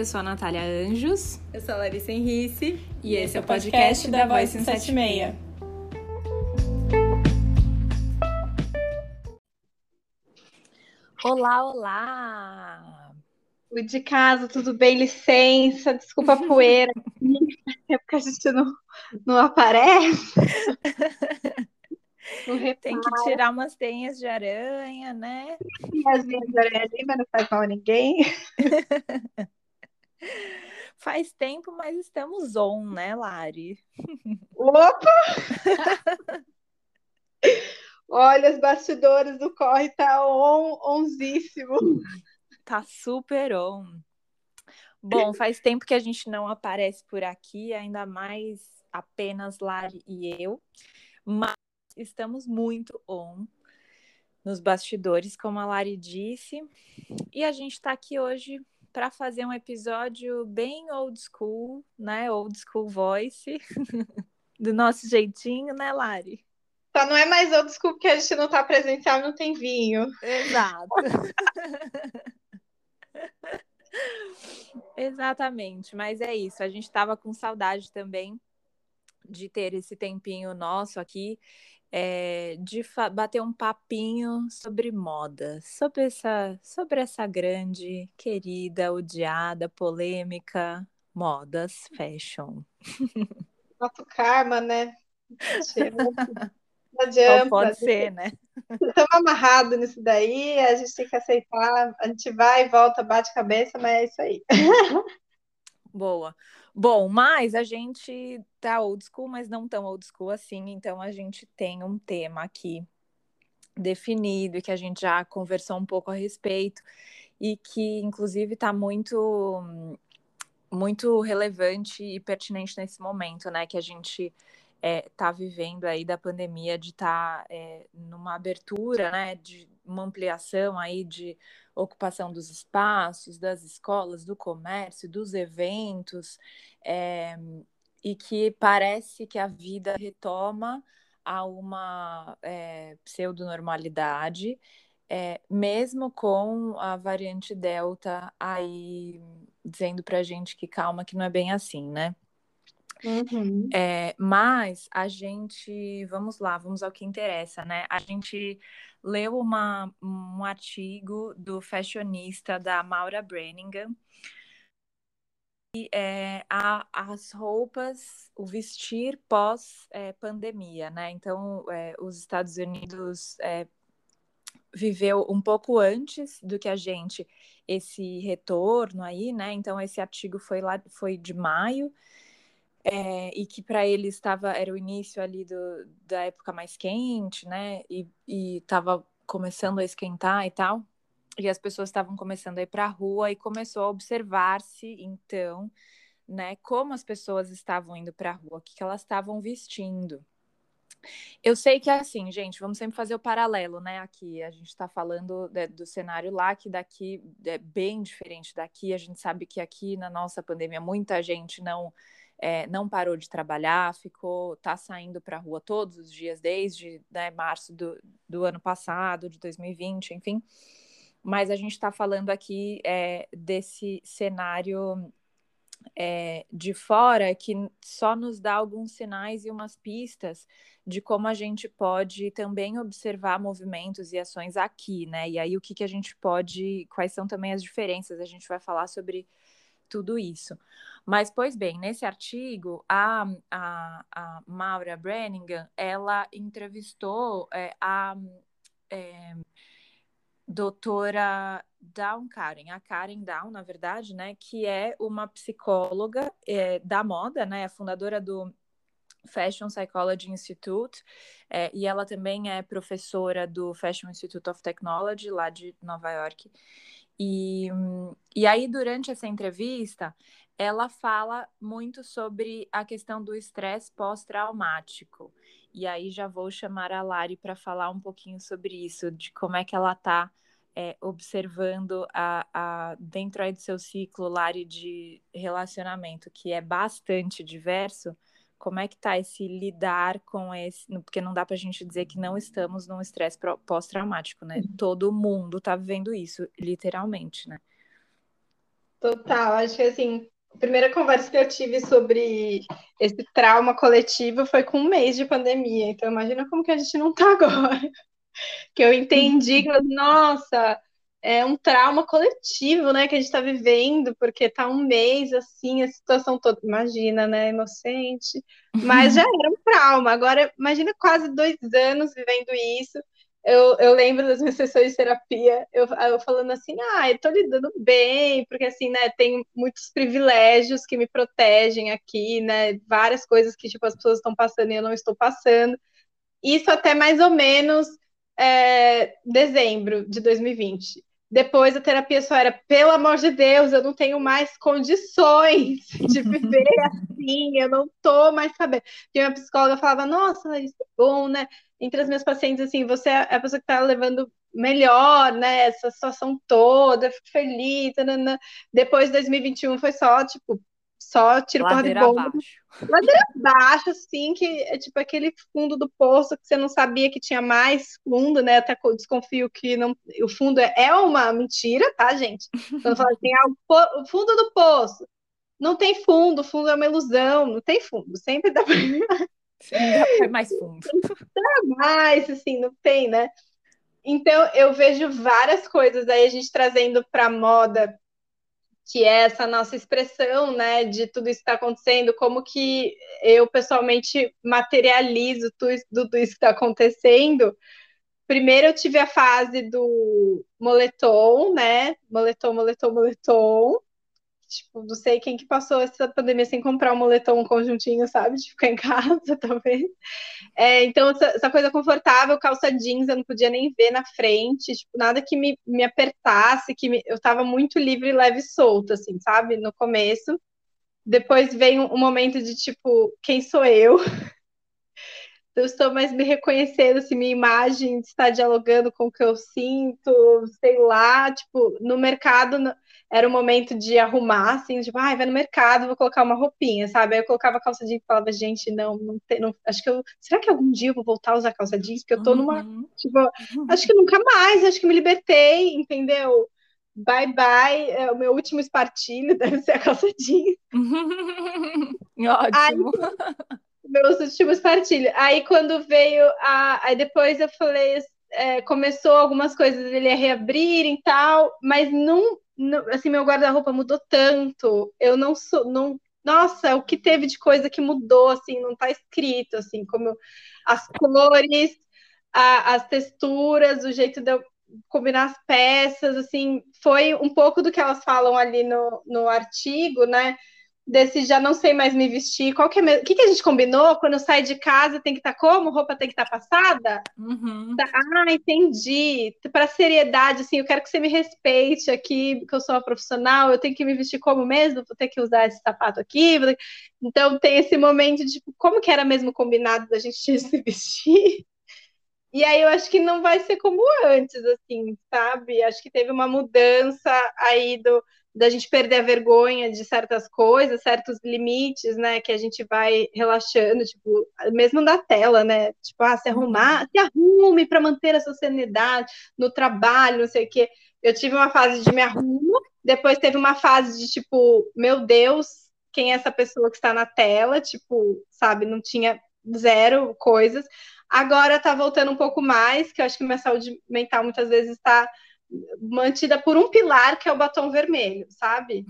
eu sou a Natália Anjos. Eu sou a Larissa Henrice. E, e esse é o podcast, podcast da Voice 176. Olá, olá! Fui de casa, tudo bem? Licença, desculpa a poeira. é porque a gente não, não aparece. Tem que tirar umas teias de aranha, né? As teias de aranha ali, mas não faz mal a ninguém. Faz tempo, mas estamos on, né, Lari? Opa! Olha, os bastidores do corre tá on, onzíssimo. Tá super on. Bom, faz tempo que a gente não aparece por aqui, ainda mais apenas Lari e eu. Mas estamos muito on nos bastidores, como a Lari disse. E a gente está aqui hoje para fazer um episódio bem old school, né? Old school voice, do nosso jeitinho, né, Lari? Só não é mais old school porque a gente não está presencial, não tem vinho. Exato. Exatamente, mas é isso. A gente estava com saudade também de ter esse tempinho nosso aqui é, de bater um papinho sobre moda, sobre essa, sobre essa grande, querida, odiada, polêmica modas fashion. Nosso karma, né? Não adianta. pode ser, né? Estamos amarrados nisso daí, a gente tem que aceitar. A gente vai e volta, bate cabeça, mas é isso aí. Boa. Bom, mas a gente tá old school, mas não tão old school assim, então a gente tem um tema aqui definido e que a gente já conversou um pouco a respeito e que inclusive está muito muito relevante e pertinente nesse momento, né, que a gente está é, vivendo aí da pandemia, de estar tá, é, numa abertura, né, de uma ampliação aí de ocupação dos espaços, das escolas, do comércio, dos eventos, é, e que parece que a vida retoma a uma é, pseudonormalidade, é, mesmo com a variante Delta aí dizendo para a gente que calma, que não é bem assim, né? Uhum. É, mas a gente, vamos lá, vamos ao que interessa, né? A gente leu uma, um artigo do fashionista da Maura Brenningham, e é, a, as roupas, o vestir pós-pandemia, é, né? Então, é, os Estados Unidos é, viveu um pouco antes do que a gente esse retorno aí, né? Então, esse artigo foi lá, foi de maio é, e que para ele estava era o início ali do, da época mais quente, né? E estava começando a esquentar e tal. E as pessoas estavam começando a ir para a rua e começou a observar-se então, né, como as pessoas estavam indo para a rua, o que, que elas estavam vestindo. Eu sei que é assim, gente, vamos sempre fazer o paralelo, né? Aqui a gente está falando de, do cenário lá, que daqui é bem diferente daqui. A gente sabe que aqui na nossa pandemia muita gente não é, não parou de trabalhar, ficou, tá saindo para a rua todos os dias, desde né, março do, do ano passado, de 2020, enfim. Mas a gente está falando aqui é, desse cenário é, de fora que só nos dá alguns sinais e umas pistas de como a gente pode também observar movimentos e ações aqui, né? E aí o que, que a gente pode, quais são também as diferenças? A gente vai falar sobre tudo isso. Mas, pois bem, nesse artigo, a, a, a Maura Brenningham, ela entrevistou é, a é, doutora Down Karen, a Karen Down, na verdade, né, que é uma psicóloga é, da moda, né, fundadora do Fashion Psychology Institute, é, e ela também é professora do Fashion Institute of Technology, lá de Nova York. E, e aí, durante essa entrevista, ela fala muito sobre a questão do estresse pós-traumático. E aí já vou chamar a Lari para falar um pouquinho sobre isso, de como é que ela está é, observando a, a, dentro aí do seu ciclo, Lari, de relacionamento, que é bastante diverso, como é que está esse lidar com esse, porque não dá para a gente dizer que não estamos num estresse pós-traumático, né? Uhum. Todo mundo está vivendo isso, literalmente, né? Total, acho que assim, a primeira conversa que eu tive sobre esse trauma coletivo foi com um mês de pandemia. Então, imagina como que a gente não tá agora. Que eu entendi que, nossa, é um trauma coletivo, né, que a gente está vivendo, porque tá um mês assim, a situação toda, imagina, né, inocente, mas já era um trauma. Agora, imagina quase dois anos vivendo isso. Eu, eu lembro das minhas sessões de terapia, eu, eu falando assim, ah, eu tô lidando bem, porque assim, né, tem muitos privilégios que me protegem aqui, né, várias coisas que, tipo, as pessoas estão passando e eu não estou passando. Isso até mais ou menos é, dezembro de 2020. Depois a terapia só era, pelo amor de Deus, eu não tenho mais condições de viver assim, eu não tô mais sabendo. E minha psicóloga falava, nossa, isso é bom, né? Entre as minhas pacientes, assim, você é a pessoa que tá levando melhor, né? Essa situação toda, fico feliz. Tanana. Depois de 2021 foi só, tipo, só tiro porra de bomba. Abaixo. Ladeira abaixo, assim, que é tipo aquele fundo do poço que você não sabia que tinha mais fundo, né? Até desconfio que não, o fundo é, é uma mentira, tá, gente? Quando fala assim, ah, o, fundo do poço. Não tem fundo, o fundo é uma ilusão, não tem fundo. Sempre dá pra. Dá mais fundo. Dá mais, assim, não tem, né? Então, eu vejo várias coisas aí a gente trazendo para moda que é essa nossa expressão, né, de tudo isso que está acontecendo, como que eu pessoalmente materializo tudo isso que está acontecendo. Primeiro eu tive a fase do moletom, né, moletom, moletom, moletom, tipo, não sei quem que passou essa pandemia sem comprar um moletom, um conjuntinho, sabe, de ficar em casa, talvez. É, então, essa, essa, coisa confortável, calça jeans, eu não podia nem ver na frente, tipo, nada que me, me apertasse, que me, eu tava muito livre, leve e solta, assim, sabe, no começo. Depois vem um momento de, tipo, quem sou eu? eu estou mais me reconhecendo, assim, minha imagem está dialogando com o que eu sinto, sei lá, tipo, no mercado era o momento de arrumar, assim, tipo, ai, ah, vai no mercado, vou colocar uma roupinha, sabe? Aí eu colocava calça jeans e falava, gente, não, não tem, não, acho que eu, será que algum dia eu vou voltar a usar calça jeans? Porque eu tô numa, uhum. tipo, uhum. acho que nunca mais, acho que me libertei, entendeu? Bye bye, é, o meu último espartilho deve ser a calça jeans. Ótimo. Aí, meus últimos partilhos. Aí quando veio a. Aí depois eu falei, é, começou algumas coisas ele a reabrir e tal, mas não, não assim, meu guarda-roupa mudou tanto. Eu não sou. Não, nossa, o que teve de coisa que mudou, assim, não tá escrito, assim, como as cores, a, as texturas, o jeito de eu combinar as peças, assim, foi um pouco do que elas falam ali no, no artigo, né? Desse já não sei mais me vestir. Qual que é o que, que a gente combinou? Quando sai de casa tem que estar tá como? Roupa tem que estar tá passada? Uhum. Tá, ah, entendi. Para seriedade, assim, eu quero que você me respeite aqui, que eu sou uma profissional, eu tenho que me vestir como mesmo? Vou ter que usar esse sapato aqui? Então tem esse momento de tipo, como que era mesmo combinado da gente se vestir? E aí eu acho que não vai ser como antes, assim, sabe? Acho que teve uma mudança aí do da gente perder a vergonha de certas coisas, certos limites, né, que a gente vai relaxando, tipo, mesmo da tela, né, tipo, ah, se arrumar, se arrume para manter a sua sanidade no trabalho, não sei o quê. Eu tive uma fase de me arrumo, depois teve uma fase de tipo, meu Deus, quem é essa pessoa que está na tela, tipo, sabe, não tinha zero coisas. Agora tá voltando um pouco mais, que eu acho que minha saúde mental muitas vezes está mantida por um pilar que é o batom vermelho, sabe?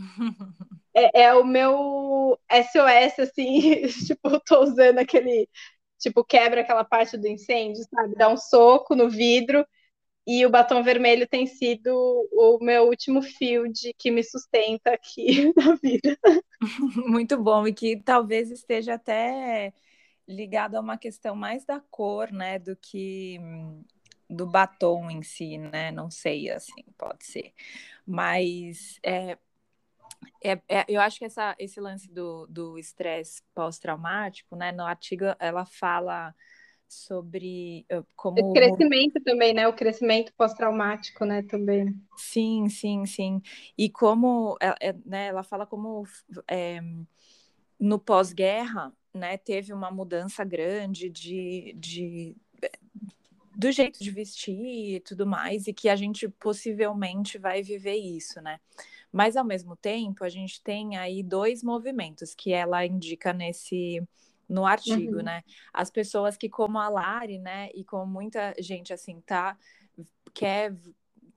é, é, o meu SOS, assim, tipo, tô usando aquele, tipo, quebra aquela parte do incêndio, sabe? Dá um soco no vidro e o batom vermelho tem sido o meu último field que me sustenta aqui na vida. Muito bom, e que talvez esteja até ligado a uma questão mais da cor, né, do que do batom em si, né? Não sei, assim, pode ser. Mas é, é, é, eu acho que essa, esse lance do estresse pós-traumático, né? No artigo ela fala sobre uh, como o crescimento também, né? O crescimento pós-traumático, né? Também. Sim, sim, sim. E como é, é né, ela fala como é, no pós-guerra, né? Teve uma mudança grande de, de do jeito de vestir e tudo mais, e que a gente possivelmente vai viver isso, né? Mas ao mesmo tempo, a gente tem aí dois movimentos que ela indica nesse no artigo, uhum. né? As pessoas que como a Lari, né, e como muita gente assim tá quer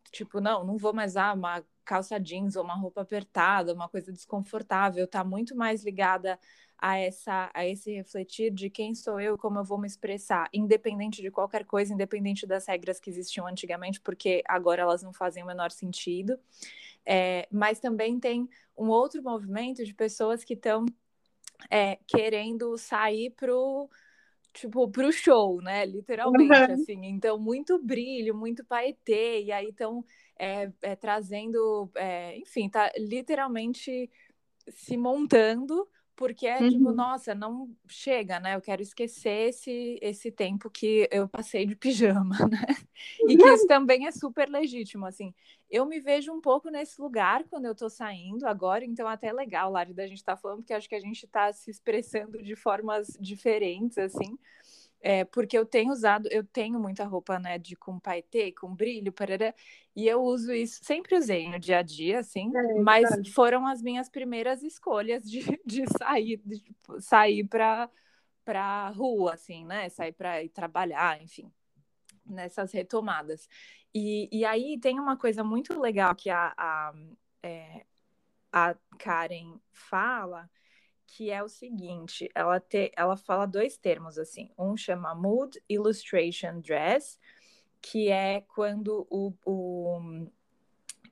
tipo, não, não vou mais usar uma calça jeans ou uma roupa apertada, uma coisa desconfortável, tá muito mais ligada a essa a esse refletir de quem sou eu, como eu vou me expressar, independente de qualquer coisa, independente das regras que existiam antigamente, porque agora elas não fazem o menor sentido. É, mas também tem um outro movimento de pessoas que estão é, querendo sair pro tipo pro show, né? Literalmente uhum. assim. Então muito brilho, muito paetê e aí estão é, é, trazendo, é, enfim, tá literalmente se montando porque é tipo, uhum. tipo, nossa, não chega, né? Eu quero esquecer esse, esse tempo que eu passei de pijama, né? E que isso também é super legítimo, assim. Eu me vejo um pouco nesse lugar quando eu tô saindo agora, então até é legal, Lari, da gente estar tá falando, porque acho que a gente tá se expressando de formas diferentes, assim. É, porque eu tenho usado, eu tenho muita roupa, né, de com paetê, com brilho, parará, e eu uso isso, sempre usei no dia a dia, assim, é, mas foram as minhas primeiras escolhas de, de sair, de tipo, sair para para rua, assim, né, sair para ir trabalhar, enfim, nessas retomadas. E, e aí tem uma coisa muito legal que a, a, é, a Karen fala, que é o seguinte, ela, te, ela fala dois termos assim, um chama Mood Illustration Dress, que é quando o, o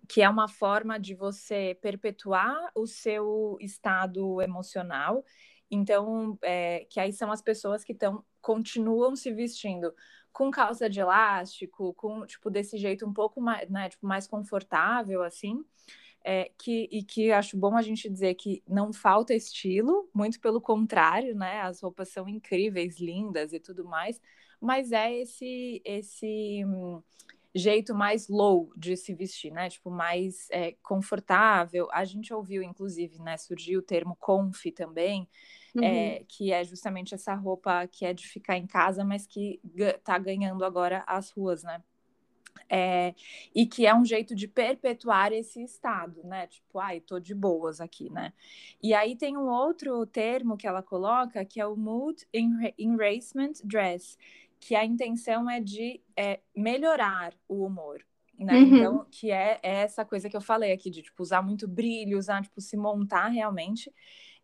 que é uma forma de você perpetuar o seu estado emocional. Então, é, que aí são as pessoas que estão continuam se vestindo com calça de elástico, com tipo desse jeito um pouco mais, né, tipo, mais confortável assim é, que, e que acho bom a gente dizer que não falta estilo, muito pelo contrário, né? As roupas são incríveis, lindas e tudo mais, mas é esse esse hum, jeito mais low de se vestir, né? Tipo, mais é, confortável. A gente ouviu, inclusive, né? Surgiu o termo conf também, é, uhum. é, que é justamente essa roupa que é de ficar em casa, mas que tá ganhando agora as ruas, né? É, e que é um jeito de perpetuar esse estado, né? Tipo, ai, tô de boas aqui, né? E aí tem um outro termo que ela coloca que é o mood enhancement dress, que a intenção é de é, melhorar o humor, né? Uhum. Então, que é, é, essa coisa que eu falei aqui de tipo usar muito brilho, usar tipo se montar realmente.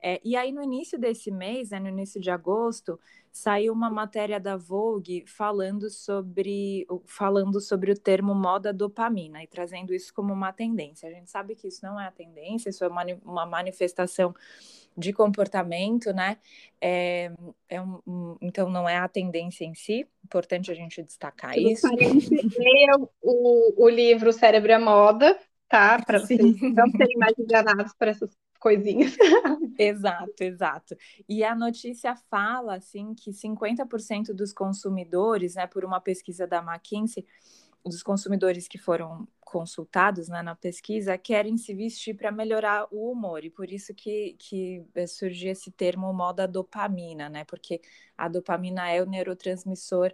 É, e aí no início desse mês, né, no início de agosto, saiu uma matéria da Vogue falando sobre, falando sobre o termo moda dopamina e trazendo isso como uma tendência. A gente sabe que isso não é a tendência, isso é uma, uma manifestação de comportamento, né? É, é um, então não é a tendência em si, importante a gente destacar Se isso. Leia o, o livro Cérebro é Moda, tá? Para vocês não serem mais enganados por essas coisinhas. exato, exato. E a notícia fala assim que 50% dos consumidores, né, por uma pesquisa da McKinsey, dos consumidores que foram consultados né, na pesquisa querem se vestir para melhorar o humor e por isso que, que surgiu esse termo moda dopamina, né? Porque a dopamina é o neurotransmissor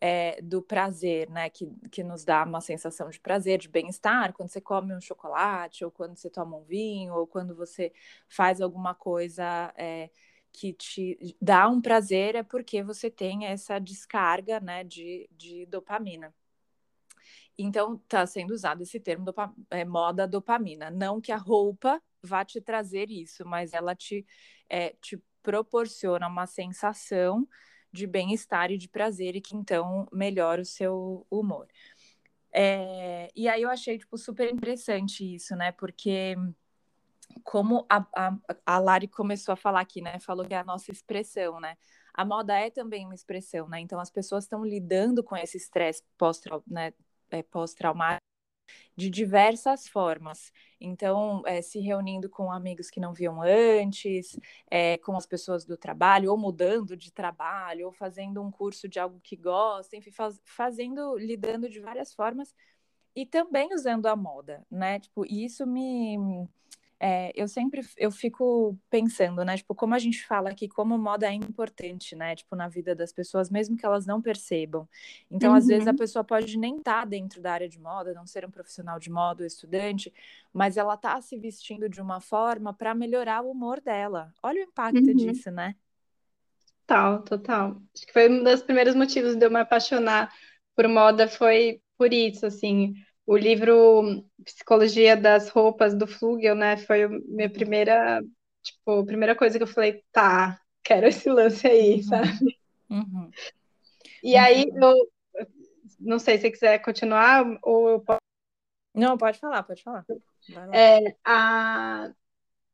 é, do prazer, né? Que, que nos dá uma sensação de prazer, de bem-estar, quando você come um chocolate, ou quando você toma um vinho, ou quando você faz alguma coisa é, que te dá um prazer, é porque você tem essa descarga né, de, de dopamina. Então, está sendo usado esse termo dopa, é, moda dopamina. Não que a roupa vá te trazer isso, mas ela te, é, te proporciona uma sensação de bem-estar e de prazer e que então melhora o seu humor. É, e aí eu achei tipo, super interessante isso, né? Porque como a, a, a Lari começou a falar aqui, né? Falou que é a nossa expressão, né? A moda é também uma expressão, né? Então as pessoas estão lidando com esse estresse pós-traumático né? é, pós de diversas formas. Então, é, se reunindo com amigos que não viam antes, é, com as pessoas do trabalho, ou mudando de trabalho, ou fazendo um curso de algo que gosta, enfim, faz, fazendo, lidando de várias formas e também usando a moda, né? Tipo, isso me é, eu sempre eu fico pensando, né? Tipo, como a gente fala aqui, como moda é importante, né? Tipo, na vida das pessoas, mesmo que elas não percebam. Então, uhum. às vezes, a uhum. pessoa pode nem estar tá dentro da área de moda, não ser um profissional de moda ou estudante, mas ela tá se vestindo de uma forma para melhorar o humor dela. Olha o impacto uhum. disso, né? Total, total. Acho que foi um dos primeiros motivos de eu me apaixonar por moda, foi por isso, assim o livro Psicologia das Roupas do Flugel, né? Foi a minha primeira, tipo, primeira coisa que eu falei, tá, quero esse lance aí, uhum. sabe? Uhum. E uhum. aí eu não sei se você quiser continuar ou eu posso. Não, pode falar, pode falar. É, a...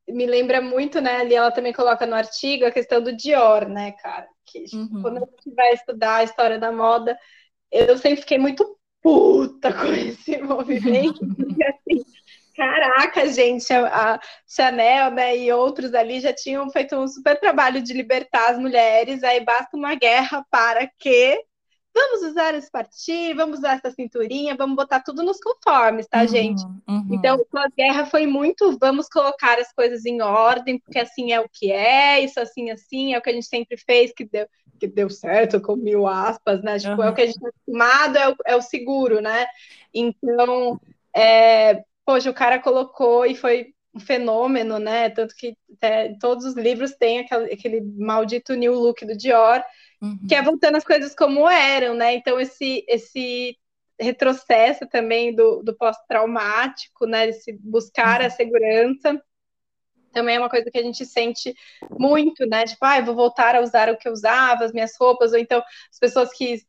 Me lembra muito, né? Ali ela também coloca no artigo a questão do Dior, né, cara? Que tipo, uhum. quando a gente vai estudar a história da moda, eu sempre fiquei muito puta com esse movimento, assim, caraca, gente, a, a, Chanel né, e outros ali já tinham feito um super trabalho de libertar as mulheres, aí basta uma guerra para que vamos usar esse partido, vamos usar essa cinturinha, vamos botar tudo nos conformes, tá, uhum, gente? Uhum. Então, a guerra foi muito, vamos colocar as coisas em ordem, porque assim é o que é, isso assim, assim, é o que a gente sempre fez, que deu, que deu certo, com mil aspas, né? Tipo, uhum. é o que a gente está acostumado, é o, é o seguro, né? Então, é, poxa, o cara colocou e foi um fenômeno, né? Tanto que é, todos os livros têm aquele, aquele maldito new look do Dior, uhum. que é voltando as coisas como eram, né? Então, esse, esse retrocesso também do, do pós-traumático, né? Esse buscar uhum. a segurança também é uma coisa que a gente sente muito, né? Tipo, ah, vou voltar a usar o que eu usava, as minhas roupas, ou então as pessoas que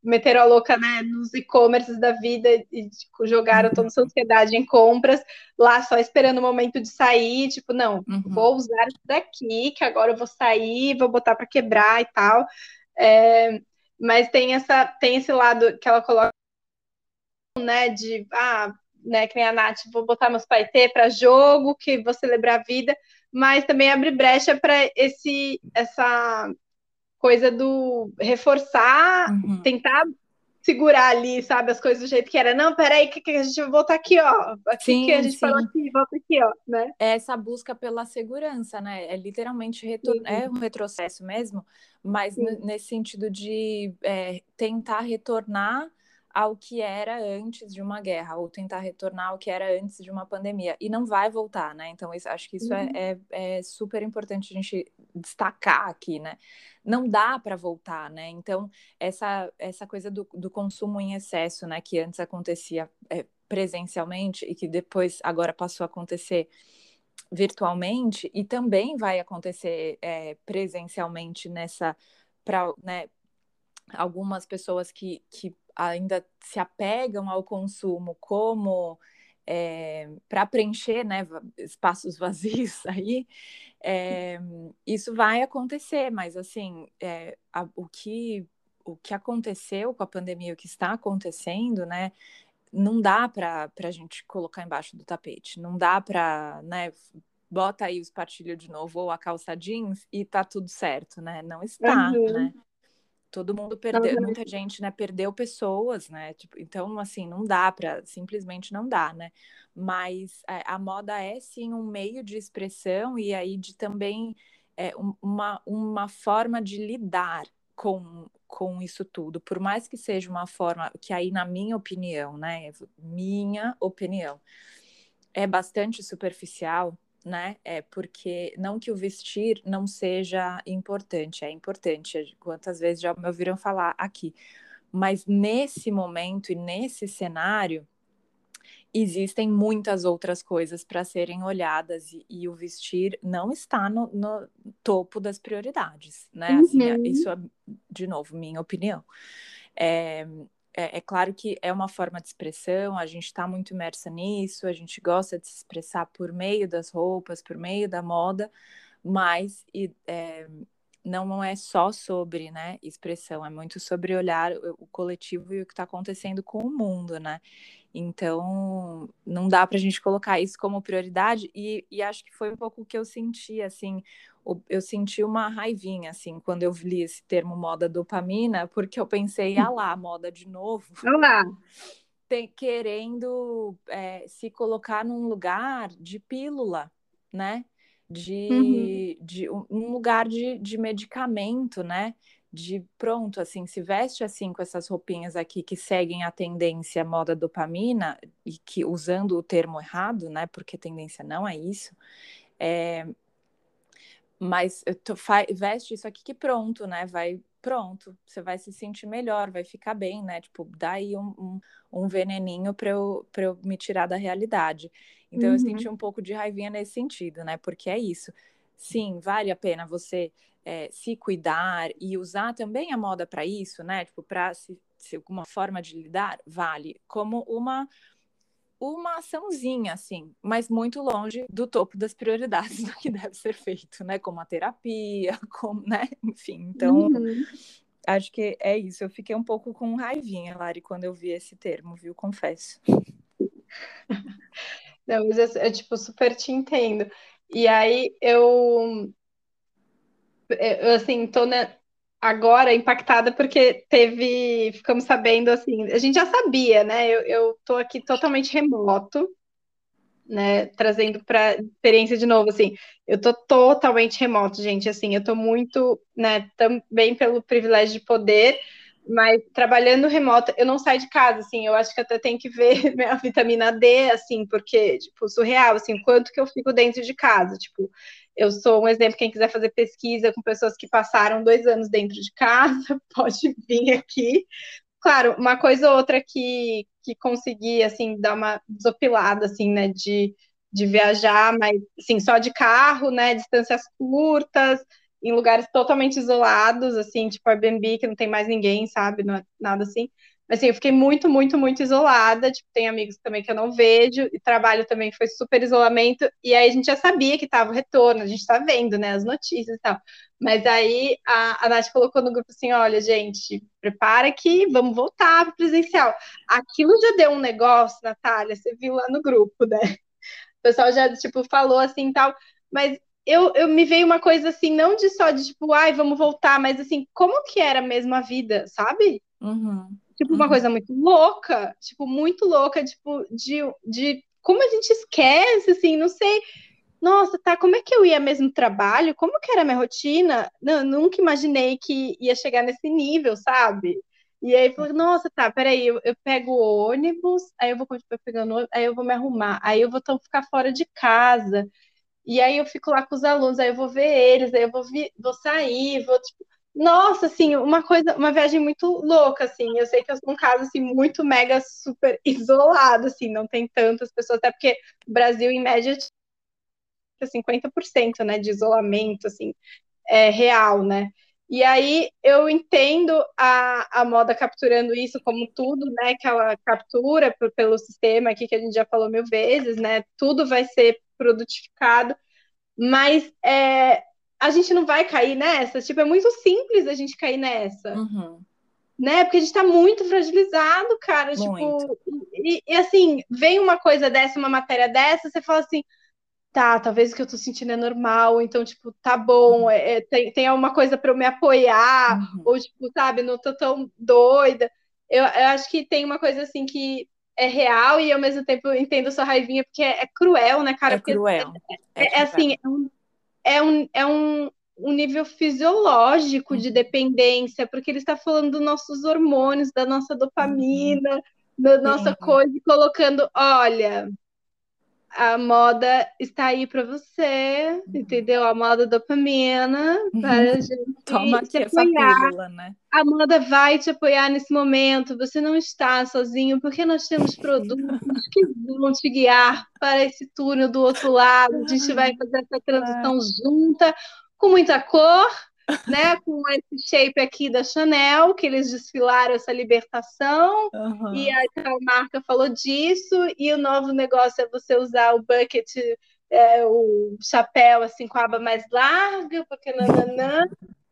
meteram a louca, né, nos e-commerces da vida e tipo, jogaram toda a sociedade em compras, lá só esperando o momento de sair, tipo, não, uhum. vou usar isso daqui, que agora eu vou sair, vou botar para quebrar e tal. É, mas tem essa tem esse lado que ela coloca né, de ah, né, que nem a Nath, vou botar meus paetê para jogo, que vou celebrar a vida, mas também abre brecha para esse essa coisa do reforçar, uhum. tentar segurar ali, sabe, as coisas do jeito que era. Não, peraí, que, que a gente vai voltar aqui, ó. Aqui sim, que a gente sim. falou aqui, volta aqui, ó, né? É essa busca pela segurança, né? É literalmente retor... é um retrocesso mesmo, mas nesse sentido de é, tentar retornar ao que era antes de uma guerra, ou tentar retornar ao que era antes de uma pandemia. E não vai voltar, né? Então, isso, acho que isso é, uhum. é, é, é, super importante a gente destacar aqui, né? Não dá para voltar, né? Então, essa, essa coisa do, do consumo em excesso, né? Que antes acontecia é, presencialmente e que depois agora passou a acontecer virtualmente e também vai acontecer é, presencialmente nessa para né, algumas pessoas que, que ainda se apegam ao consumo como é, para preencher né, espaços vazios aí, é, isso vai acontecer, mas assim, é, a, o, que, o que aconteceu com a pandemia, o que está acontecendo, né, não dá para a gente colocar embaixo do tapete, não dá para, né, bota aí os partilhos de novo ou a calça jeans e tá tudo certo, né? Não está, uhum. né? Todo mundo perdeu, muita gente, né, perdeu pessoas, né, tipo, então, assim, não dá para, simplesmente não dá, né, mas a, é, a, moda é, sim, um meio de expressão e aí de também é, uma, uma forma de lidar com, com isso tudo, por mais que seja uma forma, que aí, na minha opinião, né, minha opinião, é bastante superficial, né? É porque não que o vestir não seja importante, é importante. Quantas vezes já me ouviram falar aqui. Mas nesse momento e nesse cenário, existem muitas outras coisas para serem olhadas e, e, o vestir não está no, no topo das prioridades, né? Assim, é, uhum. isso é, de novo, minha opinião. É, é, é, claro que é uma forma de expressão, a gente está muito imersa nisso, a gente gosta de se expressar por meio das roupas, por meio da moda, mas e, é, não é só sobre né, expressão, é muito sobre olhar o, coletivo e o que está acontecendo com o mundo, né? Então, não dá para a gente colocar isso como prioridade, e, e, acho que foi um pouco o que eu senti, assim, eu senti uma raivinha, assim, quando eu li esse termo moda dopamina, porque eu pensei, ah lá, moda de novo. Olá! Tem, querendo é, se colocar num lugar de pílula, né? De, uhum. de um lugar de, de medicamento, né? De pronto, assim, se veste assim com essas roupinhas aqui que seguem a tendência moda dopamina e que usando o termo errado, né? Porque tendência não é isso. É, mas tu veste isso aqui que pronto, né? Vai pronto, você vai se sentir melhor, vai ficar bem, né? Tipo, dá aí um, um, um veneninho para eu, eu me tirar da realidade. Então uhum. eu senti um pouco de raivinha nesse sentido, né? Porque é isso. Sim, vale a pena você é, se cuidar e usar também a moda para isso, né? Tipo, para se, se alguma forma de lidar, vale. Como uma uma açãozinha, assim, mas muito longe do topo das prioridades do que deve ser feito, né? Como a terapia, como, né? Enfim, então uhum. acho que é isso. Eu fiquei um pouco com raivinha, Lari, quando eu vi esse termo, viu? Confesso. Não, mas eu, eu tipo, super te entendo. E aí eu, eu assim, tô na, agora impactada porque teve, ficamos sabendo assim, a gente já sabia, né? Eu, eu tô aqui totalmente remoto, né? Trazendo para experiência de novo, assim, eu tô totalmente remoto, gente, assim, eu tô muito, né? Também pelo privilégio de poder, mas trabalhando remoto, eu não saio de casa, assim, eu acho que até tem que ver minha vitamina D, assim, porque, tipo, surreal, assim, quanto que eu fico dentro de casa, tipo, eu sou um exemplo, quem quiser fazer pesquisa com pessoas que passaram dois anos dentro de casa, pode vir aqui. Claro, uma coisa ou outra que, que consegui, assim, dar uma desopilada, assim, né, de, de viajar, mas, assim, só de carro, né, distâncias curtas, em lugares totalmente isolados, assim, tipo Airbnb, que não tem mais ninguém, sabe, não é nada assim. Assim, eu fiquei muito, muito, muito isolada. Tipo, tem amigos também que eu não vejo, e trabalho também foi super isolamento. E aí a gente já sabia que tava o retorno, a gente tá vendo, né, as notícias e tal. Mas aí a, a Nath colocou no grupo assim: olha, gente, prepara que vamos voltar pro presencial. Aquilo já deu um negócio, Natália, você viu lá no grupo, né? O pessoal já, tipo, falou assim tal. Mas eu, eu me veio uma coisa assim, não de só de tipo, ai, vamos voltar, mas assim, como que era mesmo a vida, sabe? Uhum. Tipo, uma uhum. coisa muito louca, tipo, muito louca, tipo, de, de como a gente esquece, assim, não sei. Nossa, tá, como é que eu ia mesmo trabalho? Como que era a minha rotina? Não, nunca imaginei que ia chegar nesse nível, sabe? E aí falei, nossa, tá, peraí, eu, eu pego o ônibus, aí eu vou continuar pegando ônibus, aí eu vou me arrumar, aí eu vou então, ficar fora de casa, e aí eu fico lá com os alunos, aí eu vou ver eles, aí eu vou, vi, vou sair, vou, tipo, nossa, assim, uma coisa, uma viagem muito louca, assim. Eu sei que eu sou um caso assim muito mega super isolado, assim, não tem tantas pessoas, até porque o Brasil em média tinha 50%, né, de isolamento, assim, é real, né? E aí eu entendo a, a moda capturando isso como tudo, né, que ela captura pelo sistema aqui que a gente já falou mil vezes, né? Tudo vai ser produtificado, mas é, a gente não vai cair nessa. Tipo, é muito simples a gente cair nessa. Uhum. Né? Porque a gente tá muito fragilizado, cara. Tipo, muito. Tipo, e, e, assim, vem uma coisa dessa, uma matéria dessa, você fala assim. Tá, talvez o que eu tô sentindo é normal, então, tipo, tá bom, uhum. é, é, tem, tem alguma coisa para eu me apoiar, uhum. ou, tipo, sabe, não tô tão doida. Eu, eu acho que tem uma coisa assim que é real e ao mesmo tempo eu entendo sua raivinha, porque é, é cruel, né, cara? É cruel. É, é, é assim, é um, é um, é um, um nível fisiológico de uhum. dependência, porque ele está falando dos nossos hormônios, da nossa dopamina, uhum. da nossa Sim. coisa, e colocando, olha, a moda está aí para você, uhum. entendeu? A moda dopamina para a gente Toma aqui essa pílula, né? A moda vai te apoiar nesse momento. Você não está sozinho, porque nós temos produtos que vão te guiar para esse túnel do outro lado. A gente vai fazer essa transição junta, com muita cor, né, com esse shape aqui da Chanel, que eles desfilaram essa libertação, uhum. e a marca falou disso, e o novo negócio é você usar o bucket, é, o chapéu assim com a aba mais larga, porque nananã.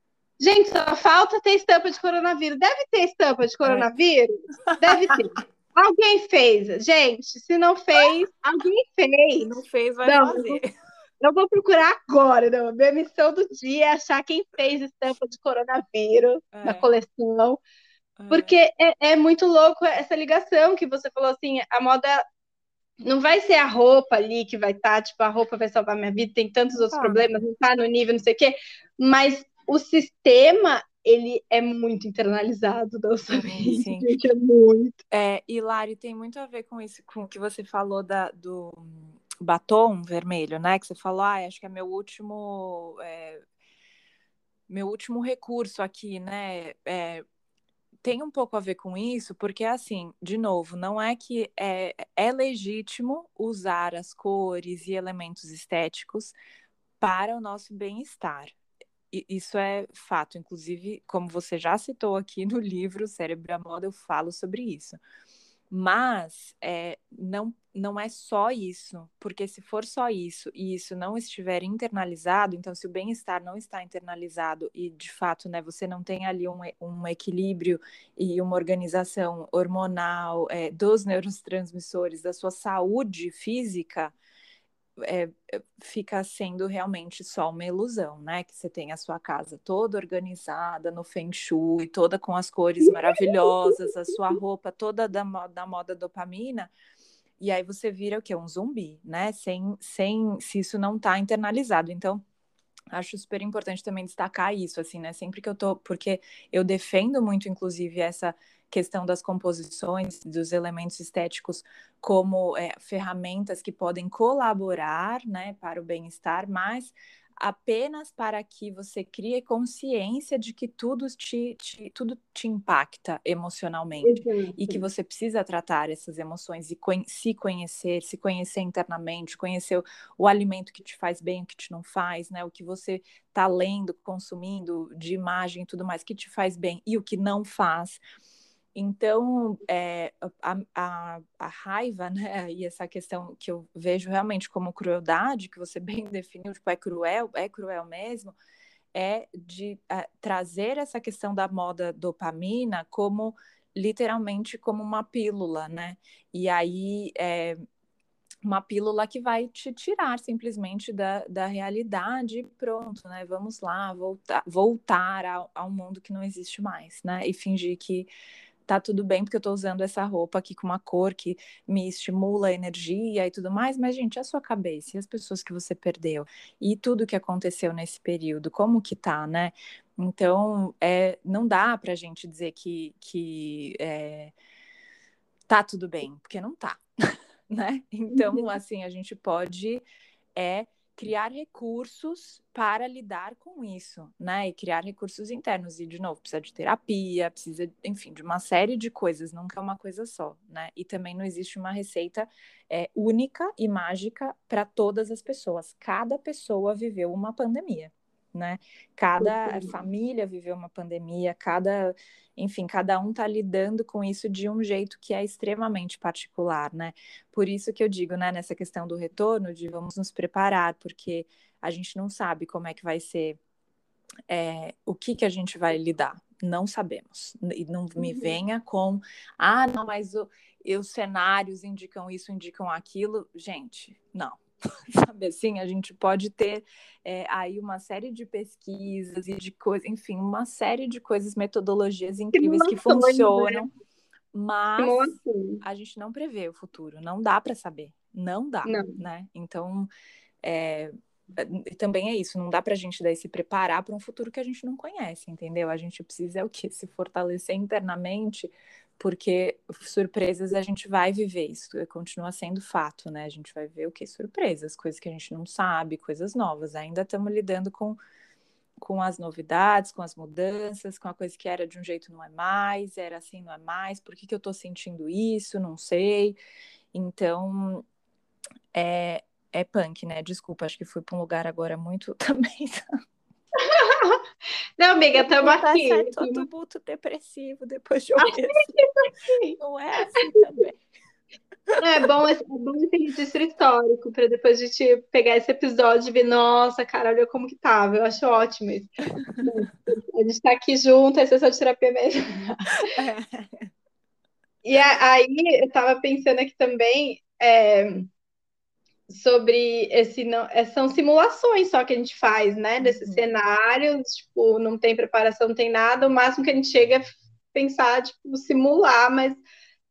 Gente, só falta ter estampa de coronavírus. Deve ter estampa de coronavírus? É. Deve ter. Alguém fez. Gente, se não fez, alguém fez. não fez, vai não, fazer. Eu vou procurar agora, não. Minha missão do dia é achar quem fez estampa de coronavírus é. na coleção. É. Porque é, é, muito louco essa ligação que você falou assim, a moda não vai ser a roupa ali que vai estar, tá, tipo, a roupa vai salvar minha vida, tem tantos outros ah. problemas, não tá no nível, não sei o quê, mas o sistema, ele é muito internalizado da nossa sim, gente, é muito. É, e Lari, tem muito a ver com isso, com o que você falou da, do batom vermelho, né, que você falou, ah, acho que é meu último... É, meu último recurso aqui, né, é, tem um pouco a ver com isso, porque assim, de novo, não é que é, é legítimo usar as cores e elementos estéticos para o nosso bem-estar. Isso é fato, inclusive, como você já citou aqui no livro Cérebro à Moda, eu falo sobre isso. Mas é, não, não é só isso, porque se for só isso e isso não estiver internalizado, então se o bem-estar não está internalizado e de fato né, você não tem ali um, um equilíbrio e uma organização hormonal é, dos neurotransmissores, da sua saúde física, é, é, fica sendo realmente só uma ilusão, né? Que você tem a sua casa toda organizada no Feng Shui, toda com as cores maravilhosas, a sua roupa toda da, da moda dopamina, e aí você vira o quê? Um zumbi, né? Sem, sem se isso não está internalizado. Então, acho super importante também destacar isso, assim, né? Sempre que eu tô, porque eu defendo muito, inclusive, essa questão das composições, dos elementos estéticos como é, ferramentas que podem colaborar né, para o bem-estar, mas apenas para que você crie consciência de que tudo te, te tudo te impacta emocionalmente uhum. e que você precisa tratar essas emoções e se conhecer, se conhecer internamente, conhecer o, o, alimento que te faz bem, o que te não faz, né? O que você está lendo, consumindo de imagem e tudo mais que te faz bem e o que não faz. Então, é, a, a, a, raiva, né, e essa questão que eu vejo realmente como crueldade, que você bem definiu, tipo, é cruel, é cruel mesmo, é de é, trazer essa questão da moda dopamina como, literalmente, como uma pílula, né? E aí, é, uma pílula que vai te tirar simplesmente da, da realidade pronto, né? Vamos lá, voltar, voltar ao, ao mundo que não existe mais, né? E fingir que tá tudo bem porque eu tô usando essa roupa aqui com uma cor que me estimula a energia e tudo mais, mas gente, a sua cabeça e as pessoas que você perdeu e tudo que aconteceu nesse período, como que tá, né? Então, é, não dá pra gente dizer que, que é, tá tudo bem, porque não tá, né? Então, uhum. assim, a gente pode é criar recursos para lidar com isso, né? E criar recursos internos. E, de novo, precisa de terapia, precisa, enfim, de uma série de coisas, nunca é uma coisa só, né? E também não existe uma receita é, única e mágica para todas as pessoas. Cada pessoa viveu uma pandemia né? Cada família viveu uma pandemia, cada, enfim, cada um está lidando com isso de um jeito que é extremamente particular, né? Por isso que eu digo, né, nessa questão do retorno, de vamos nos preparar, porque a gente não sabe como é que vai ser, é, o que que a gente vai lidar, não sabemos. E não me uhum. venha com, ah, não, mas o, os cenários indicam isso, indicam aquilo. Gente, não, sabe assim? A gente pode ter é, aí uma série de pesquisas e de coisas, enfim, uma série de coisas, metodologias incríveis que, que funcionam, né? mas a gente não prevê o futuro, não dá para saber, não dá, não. né? Então, é, também é isso, não dá para a gente daí se preparar para um futuro que a gente não conhece, entendeu? A gente precisa é o que se fortalecer internamente porque surpresas a gente vai viver, isso continua sendo fato, né? A gente vai ver o que? Surpresas, coisas que a gente não sabe, coisas novas. Ainda estamos lidando com, com as novidades, com as mudanças, com a coisa que era de um jeito não é mais, era assim não é mais, por que, que eu estou sentindo isso? Não sei. Então, é, é punk, né? Desculpa, acho que fui para um lugar agora muito também. Não, amiga, estamos aqui. É todo muito depressivo depois de ouvir Não é assim também. É bom, é bom esse registro histórico para depois a gente pegar esse episódio e ver, nossa, cara, olha como que tava. Eu acho ótimo isso. a gente está aqui junto, é sessão de terapia mesmo. É. E aí eu estava pensando aqui também. É, sobre esse não é, são simulações só que a gente faz, né? Desses uhum. cenários, tipo, não tem preparação, não tem nada, o máximo que a gente chega é pensar, tipo, simular, mas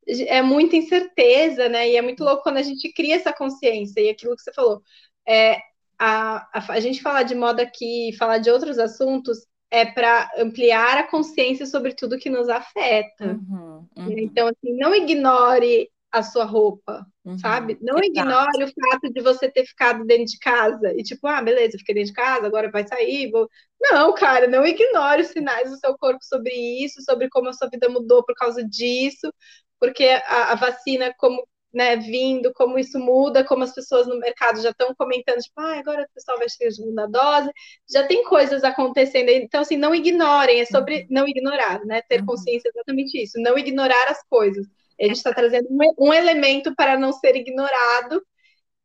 é muita incerteza, né? E é muito louco quando a gente cria essa consciência e aquilo que você falou. É, a, a, a gente falar de moda aqui, falar de outros assuntos, é para ampliar a consciência sobre tudo que nos afeta. Uhum, uhum. Então, assim, não ignore a sua roupa, uhum, sabe? Não ignore o fato de você ter ficado dentro de casa e tipo, ah, beleza, fiquei dentro de casa, agora vai sair, vou... Não, cara, não ignore os sinais do seu corpo sobre isso, sobre como a sua vida mudou por causa disso, porque a, a vacina, como né, vindo, como isso muda, como as pessoas no mercado já estão comentando, tipo, ah, agora o pessoal vai ter a segunda dose, já tem coisas acontecendo, então, assim, não ignorem, é sobre não ignorar, né, ter uhum. consciência é exatamente isso, não ignorar as coisas, gente está trazendo um, um, elemento para não ser ignorado,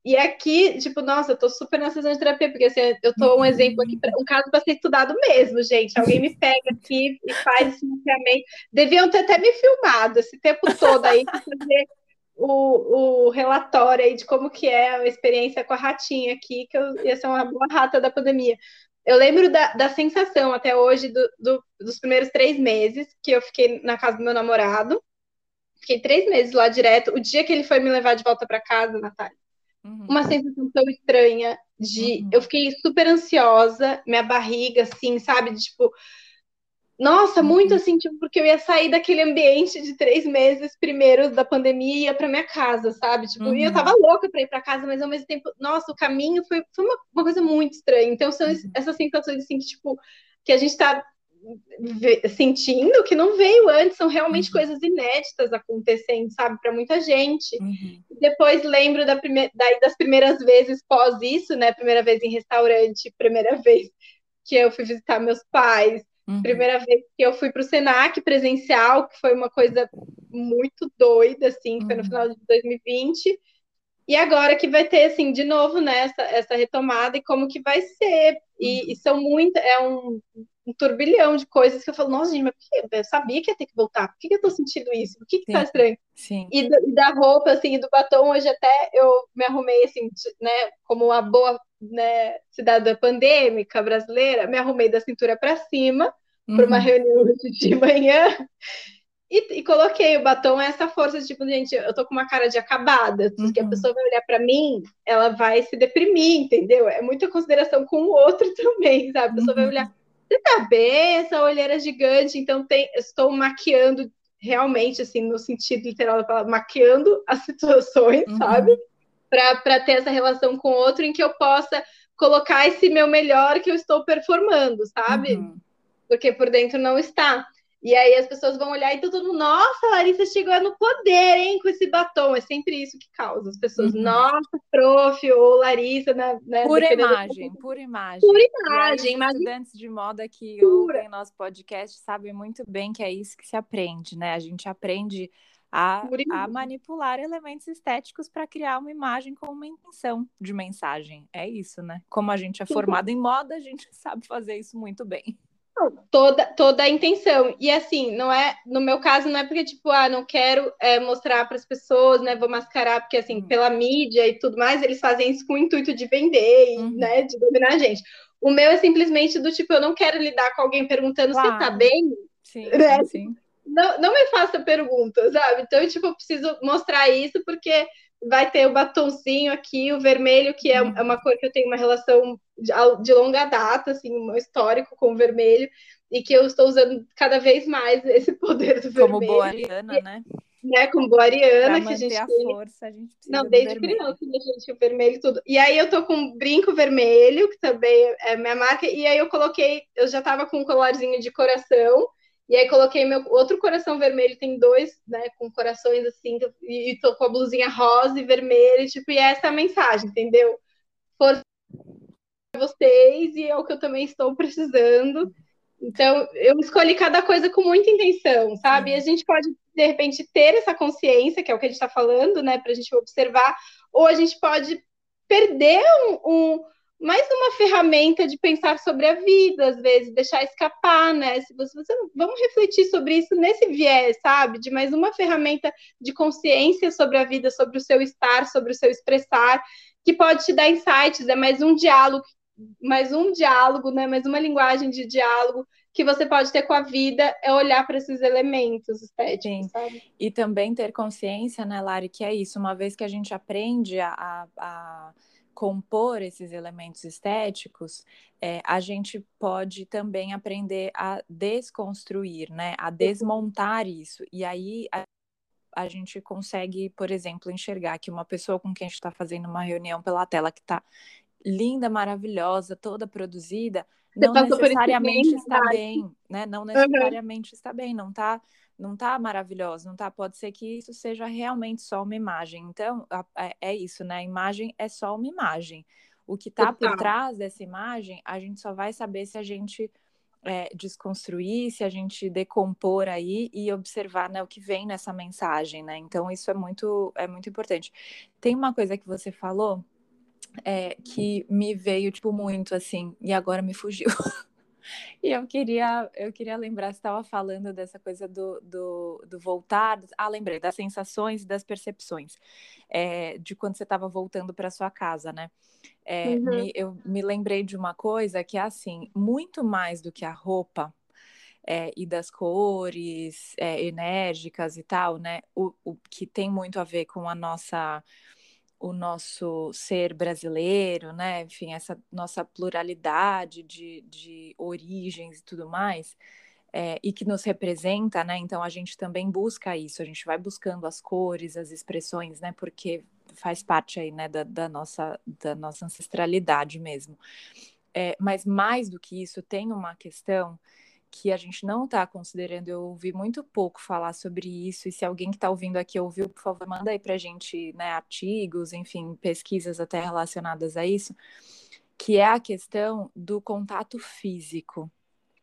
e aqui, tipo, nossa, eu tô super na sessão de terapia, porque assim, eu tô um exemplo aqui, pra, um caso para ser estudado mesmo, gente. Alguém me pega aqui e faz esse mapeamento. Deviam ter até me filmado esse tempo todo aí, fazer o, o relatório aí de como que é a experiência com a ratinha aqui, que eu ia ser uma boa rata da pandemia. Eu lembro da, da sensação até hoje do, do, dos primeiros três meses que eu fiquei na casa do meu namorado. Fiquei três meses lá direto. O dia que ele foi me levar de volta para casa, Natália, uhum. uma sensação tão estranha de. Uhum. Eu fiquei super ansiosa, minha barriga, assim, sabe? De, tipo, nossa, muito uhum. assim, tipo, porque eu ia sair daquele ambiente de três meses primeiros da pandemia e ia pra minha casa, sabe? Tipo, uhum. e eu uhum. tava louca pra ir pra casa, mas ao mesmo tempo, nossa, o caminho foi, foi uma, uma coisa muito estranha. Então, são uhum. essas sensações, assim, que, tipo, que a gente tá sentindo que não veio antes, são realmente uhum. coisas inéditas acontecendo, sabe, para muita gente. Uhum. Depois lembro da prime das primeiras vezes pós isso, né? Primeira vez em restaurante, primeira vez que eu fui visitar meus pais, Uhum. Primeira vez que eu fui para o Senac presencial, que foi uma coisa muito doida, assim, que foi no uhum. final de 2020. E agora que vai ter, assim, de novo, né, essa, essa retomada e como que vai ser. E, uhum. e são muitas, é um, um, turbilhão de coisas que eu falo, nossa, gente, mas eu sabia que ia ter que voltar, por que, que eu tô sentindo isso? Por que, que tá estranho? Sim. E, do, e, da roupa, assim, e do batom, hoje até eu me arrumei, assim, né, como uma boa né, cidadã pandêmica brasileira, me arrumei da cintura para cima uhum. para uma reunião de manhã e, e, coloquei o batom essa força, tipo, gente, eu tô com uma cara de acabada, uhum. a pessoa vai olhar para mim, ela vai se deprimir, entendeu? É muita consideração com o outro também, sabe? A pessoa uhum. vai olhar, você tá bem, essa olheira gigante, então tem, estou maquiando realmente, assim, no sentido literal da palavra, maquiando as situações, uhum. sabe? Para ter essa relação com o outro em que eu possa colocar esse meu melhor que eu estou performando, sabe? Uhum porque por dentro não está. E aí as pessoas vão olhar e todo mundo, nossa, Larissa chegou no poder, hein, com esse batom. É sempre isso que causa. As pessoas, uhum. nossa, prof, ou Larissa, né? né pura imagem, do... pura imagem. Pura imagem. Aí, imagem. estudantes de moda que pura. ouvem nosso podcast sabem muito bem que é isso que se aprende, né? A gente aprende a, a manipular elementos estéticos para criar uma imagem com uma intenção de mensagem. É isso, né? Como a gente é formado em moda, a gente sabe fazer isso muito bem toda, toda a intenção. E assim, não é, no meu caso, não é porque, tipo, ah, não quero é, mostrar para as pessoas, né? Vou mascarar, porque assim, uhum. pela mídia e tudo mais, eles fazem isso com o intuito de vender e, uhum. né, de dominar a gente. O meu é simplesmente do tipo, eu não quero lidar com alguém perguntando claro. se tá bem. Sim, né? sim. Não, não me faça perguntas, sabe? Então, tipo, eu preciso mostrar isso porque vai ter o batonzinho aqui, o vermelho, que é, uhum. uma cor que eu tenho uma relação de, longa data, assim, um histórico com o vermelho, e que eu estou usando cada vez mais esse poder do vermelho. Como boa Ariana, né? né? Como boa Ariana, que a gente a tem. Força, a gente Não, desde criança, né, gente, o vermelho tudo. E aí eu tô com um brinco vermelho, que também é minha marca, e aí eu coloquei, eu já tava com um colarzinho de coração, e aí coloquei meu outro coração vermelho, tem dois, né, com corações assim, e tô com a blusinha rosa e vermelha, tipo, e essa é a mensagem, entendeu? Força vocês e é o que eu também estou precisando. Então, eu escolhi cada coisa com muita intenção, sabe? E a gente pode, de repente, ter essa consciência, que é o que a gente está falando, né, para a gente observar, ou a gente pode perder um, um mais uma ferramenta de pensar sobre a vida, às vezes, deixar escapar, né? Se você, você, vamos refletir sobre isso nesse viés, sabe? De mais uma ferramenta de consciência sobre a vida, sobre o seu estar, sobre o seu expressar, que pode te dar insights, é mais um diálogo, mais um diálogo, né? Mais uma linguagem de diálogo que você pode ter com a vida é olhar para esses elementos estéticos, Sim. sabe? E também ter consciência, né, Lari, que é isso, uma vez que a gente aprende a, a, a compor esses elementos estéticos, é, a gente pode também aprender a desconstruir, né, a desmontar isso. E aí a, a gente consegue, por exemplo, enxergar que uma pessoa com quem a gente está fazendo uma reunião pela tela que está linda, maravilhosa, toda produzida, não necessariamente está bem, né? Não necessariamente uhum. está bem, não está não tá maravilhosa, não tá? Pode ser que isso seja realmente só uma imagem. Então, é, é isso, né? A imagem é só uma imagem. O que está por trás dessa imagem, a gente só vai saber se a gente é, desconstruir, se a gente decompor aí e observar né, o que vem nessa mensagem, né? Então, isso é muito, é muito importante. Tem uma coisa que você falou é, que me veio, tipo, muito assim, e agora me fugiu. e eu queria, eu queria lembrar, você estava falando dessa coisa do, do, do, voltar. Ah, lembrei, das sensações e das percepções, é, de quando você estava voltando para sua casa, né? É, uhum. me, eu me lembrei de uma coisa que é assim, muito mais do que a roupa. É, e das cores é, enérgicas e tal, né? O, o que tem muito a ver com a nossa o nosso ser brasileiro, né? Enfim, essa nossa pluralidade de, de origens e tudo mais, é, e que nos representa, né? Então a gente também busca isso, a gente vai buscando as cores, as expressões, né? Porque faz parte aí, né, da, da nossa, da nossa ancestralidade mesmo. É, mas mais do que isso, tem uma questão que a gente não está considerando. Eu ouvi muito pouco falar sobre isso, e se alguém que está ouvindo aqui ouviu, por favor, manda aí para a gente né, artigos, enfim, pesquisas até relacionadas a isso, que é a questão do contato físico.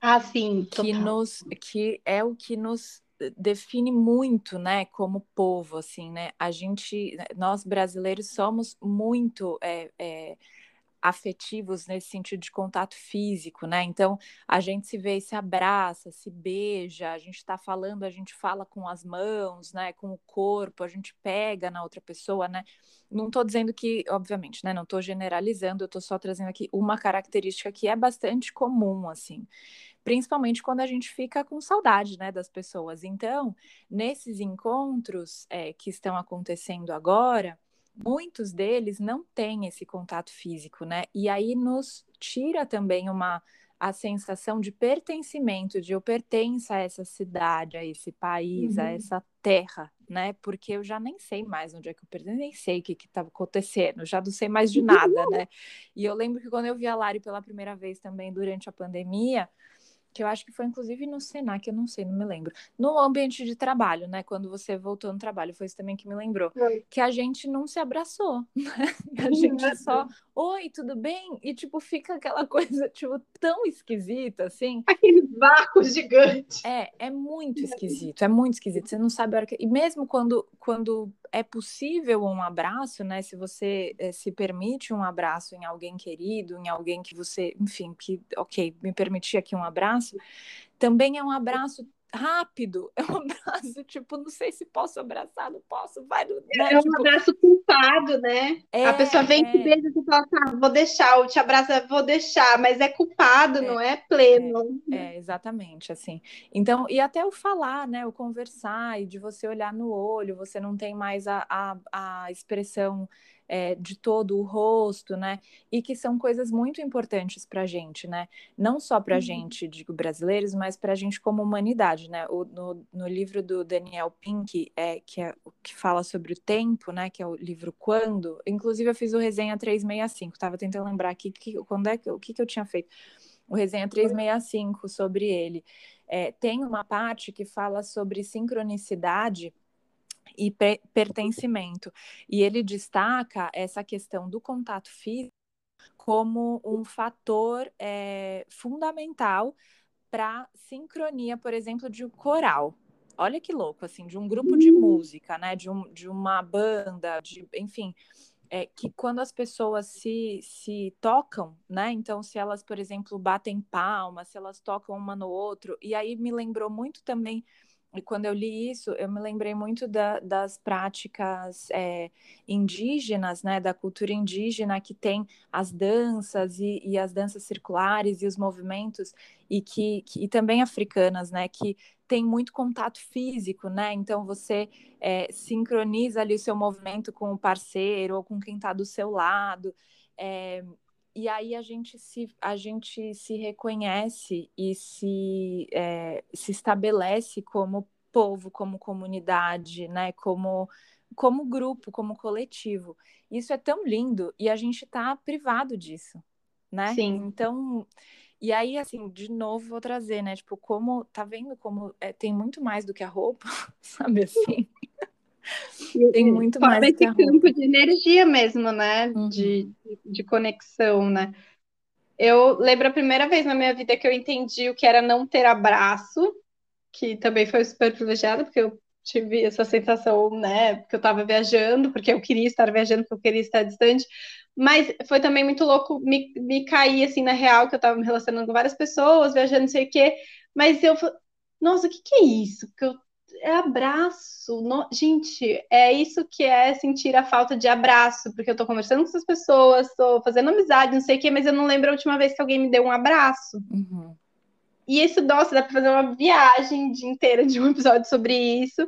Ah, sim. Que, nos, que é o que nos define muito, né, como povo, assim, né? A gente, nós brasileiros somos muito é, é, afetivos nesse sentido de contato físico, né? Então a gente se vê se abraça, se beija, a gente está falando, a gente fala com as mãos, né? Com o corpo, a gente pega na outra pessoa, né? Não estou dizendo que, obviamente, né? Não estou generalizando, eu estou só trazendo aqui uma característica que é bastante comum, assim. Principalmente quando a gente fica com saudade, né, das pessoas. Então, nesses encontros é, que estão acontecendo agora, muitos deles não têm esse contato físico, né? E aí nos tira também uma a sensação de pertencimento, de eu pertenço a essa cidade, a esse país, uhum. a essa terra, né? Porque eu já nem sei mais onde é que eu pertenço, nem sei o que estava acontecendo, já não sei mais de nada, né? E eu lembro que quando eu vi a Lari pela primeira vez também durante a pandemia, que eu acho que foi inclusive no Senac, eu não sei, não me lembro. No ambiente de trabalho, né? Quando você voltou no trabalho, foi isso também que me lembrou. Que a gente não se abraçou, né? A gente só, oi, tudo bem? E, tipo, fica aquela coisa, tipo, tão esquisita, assim. Aqueles barcos gigantes. É, é muito esquisito, é muito esquisito. Você não sabe a hora que... E mesmo quando, quando é possível um abraço, né? Se você é, se permite um abraço em alguém querido, em alguém que você, enfim, que, ok, me permitir aqui um abraço, também é um abraço rápido, é um abraço, tipo, não sei se posso abraçar, não posso, vai. Né? É um tipo... abraço culpado, né? É, a pessoa vem é... beija e fala, tá, vou deixar, eu te abraço, vou deixar, mas é culpado, é, não é pleno. É, é, exatamente, assim. Então, e até o falar, né, o conversar, e de você olhar no olho, você não tem mais a, a, a expressão é, de todo o rosto, né? E que são coisas muito importantes para a gente, né? Não só para a uhum. gente, digo, brasileiros, mas para a gente como humanidade, né? O, no, no livro do Daniel Pink, é, que, é, que fala sobre o tempo, né? Que é o livro Quando, inclusive eu fiz o resenha 365, estava tentando lembrar aqui que, quando é que, o que, que eu tinha feito. O resenha 365 sobre ele. É, tem uma parte que fala sobre sincronicidade e pertencimento. E ele destaca essa questão do contato físico como um fator é, fundamental para sincronia, por exemplo, de um coral. Olha que louco, assim, de um grupo de música, né? De, um, de uma banda, de, enfim, é, que quando as pessoas se, se tocam, né? Então, se elas, por exemplo, batem palmas, se elas tocam uma no outro, e aí me lembrou muito também quando eu li isso, eu me lembrei muito da, das práticas é, indígenas, né, da cultura indígena, que tem as danças e, e as danças circulares e os movimentos, e que, que, e também africanas, né, que tem muito contato físico, né? Então você é, sincroniza ali o seu movimento com o parceiro ou com quem está do seu lado. É, e aí a gente se, a gente se reconhece e se, é, se estabelece como povo, como comunidade, né? Como, como grupo, como coletivo. Isso é tão lindo e a gente está privado disso, né? Sim. Então, e aí, assim, de novo vou trazer, né? Tipo, como, tá vendo como é, tem muito mais do que a roupa, sabe assim? Tem muito mais. Esse campo de energia mesmo, né? Uhum. De, de conexão, né? Eu lembro a primeira vez na minha vida que eu entendi o que era não ter abraço, que também foi super privilegiada, porque eu tive essa sensação, né? Porque eu estava viajando, porque eu queria estar viajando, porque eu queria estar distante. Mas foi também muito louco me, me cair assim na real, que eu estava me relacionando com várias pessoas, viajando, não sei o quê. Mas eu, nossa, o que, que é isso? Que eu é abraço. No... Gente, é isso que é sentir a falta de abraço, porque eu tô conversando com essas pessoas, tô fazendo amizade, não sei o quê, mas eu não lembro a última vez que alguém me deu um abraço. Uhum. E isso, nossa, dá pra fazer uma viagem de inteira de um episódio sobre isso.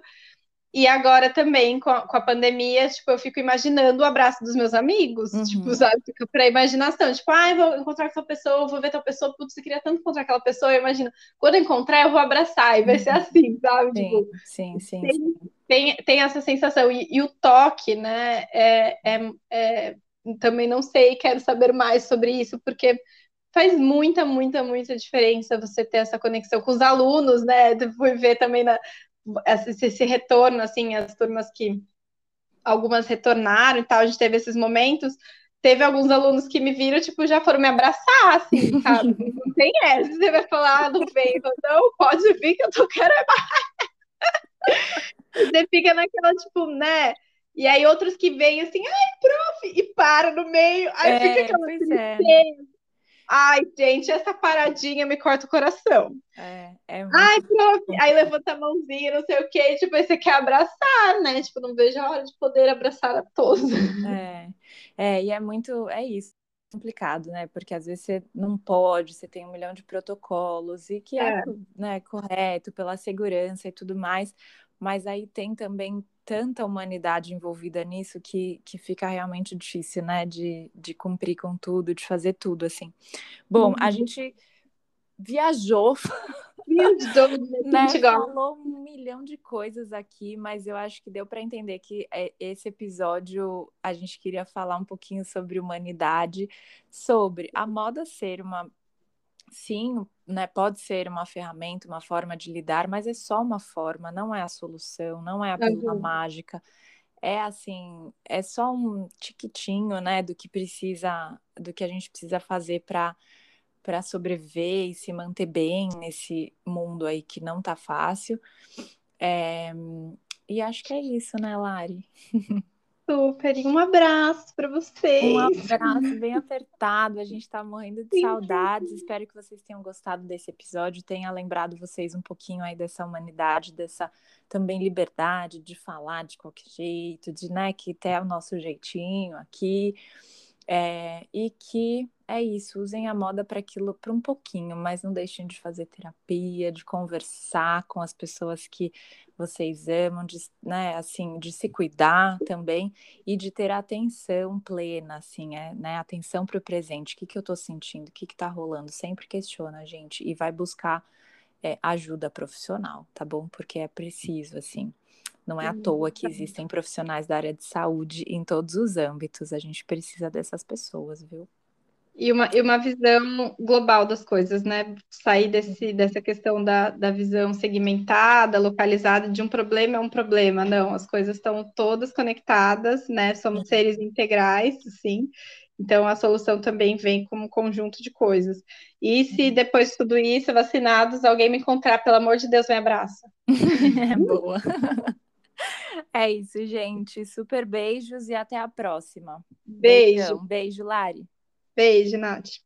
E agora também, com a, com a, pandemia, tipo, eu fico imaginando o abraço dos meus amigos, uhum. tipo, sabe, fica pra imaginação, tipo, ah, eu vou encontrar tal pessoa, vou ver tal pessoa, putz, eu queria tanto encontrar aquela pessoa, eu imagino, quando eu encontrar, eu vou abraçar, e vai ser uhum. assim, sabe, sim, tipo, sim, sim, tem, tem, tem, essa sensação, e, e o toque, né, é, é, é, também não sei, quero saber mais sobre isso, porque faz muita, muita, muita diferença você ter essa conexão com os alunos, né? Fui ver também na, esse, esse retorno, assim, as turmas que algumas retornaram e tal, a gente teve esses momentos. Teve alguns alunos que me viram, tipo, já foram me abraçar, assim, sabe? Não tem essa. Você vai falar, ah, não vem, não, pode vir que eu tô querendo mais. Você fica naquela, tipo, né? E aí outros que vêm assim, ai, prof, e para no meio, aí é, fica aquela tristeza, é. Ai, gente, essa paradinha me corta o coração. É, é muito Ai, prof. Aí levanta a mãozinha, não sei o quê. Tipo, aí você quer abraçar, né? Tipo, não vejo a hora de poder abraçar a todos. É, é e é muito. É isso complicado, né? Porque às vezes você não pode, você tem um milhão de protocolos e que é, é né, correto pela segurança e tudo mais, mas aí tem também tanta humanidade envolvida nisso que, que fica realmente difícil, né? De, de cumprir com tudo, de fazer tudo, assim. Bom, uhum. a gente viajou. Viajou, né? Falou um milhão de coisas aqui, mas eu acho que deu para entender que é, esse episódio a gente queria falar um pouquinho sobre humanidade, sobre a moda ser uma sim, né, pode ser uma ferramenta, uma forma de lidar, mas é só uma forma, não é a solução, não é a pílula uhum. mágica. É assim, é só um tiquitinho, né, do que precisa, do que a gente precisa fazer para para sobreviver e se manter bem nesse mundo aí que não tá fácil. É, e acho que é isso, né, Lari? Super. E um abraço para vocês. Um abraço bem apertado. A gente está morrendo de Sim. saudades. Espero que vocês tenham gostado desse episódio, tenha lembrado vocês um pouquinho aí dessa humanidade, dessa também liberdade de falar de qualquer jeito, de né, que ter o nosso jeitinho aqui. É, e que é isso, usem a moda para aquilo para um pouquinho, mas não deixem de fazer terapia, de conversar com as pessoas que vocês amam, de, né, assim, de se cuidar também e de ter atenção plena, assim, é, né, atenção para o presente, o que, que eu estou sentindo, o que está rolando, sempre questiona a gente e vai buscar é, ajuda profissional, tá bom? Porque é preciso, assim. Não é à toa que existem profissionais da área de saúde em todos os âmbitos. A gente precisa dessas pessoas, viu? E uma, e uma visão global das coisas, né? Sair desse, dessa questão da, da visão segmentada, localizada, de um problema é um problema. Não, as coisas estão todas conectadas, né? Somos seres integrais, sim. Então, a solução também vem como um conjunto de coisas. E se depois de tudo isso, vacinados, alguém me encontrar, pelo amor de Deus, me abraça. É boa. É isso, gente. Super beijos e até a próxima. Beijo. Beijão. Beijo, Lari. Beijo, Nath.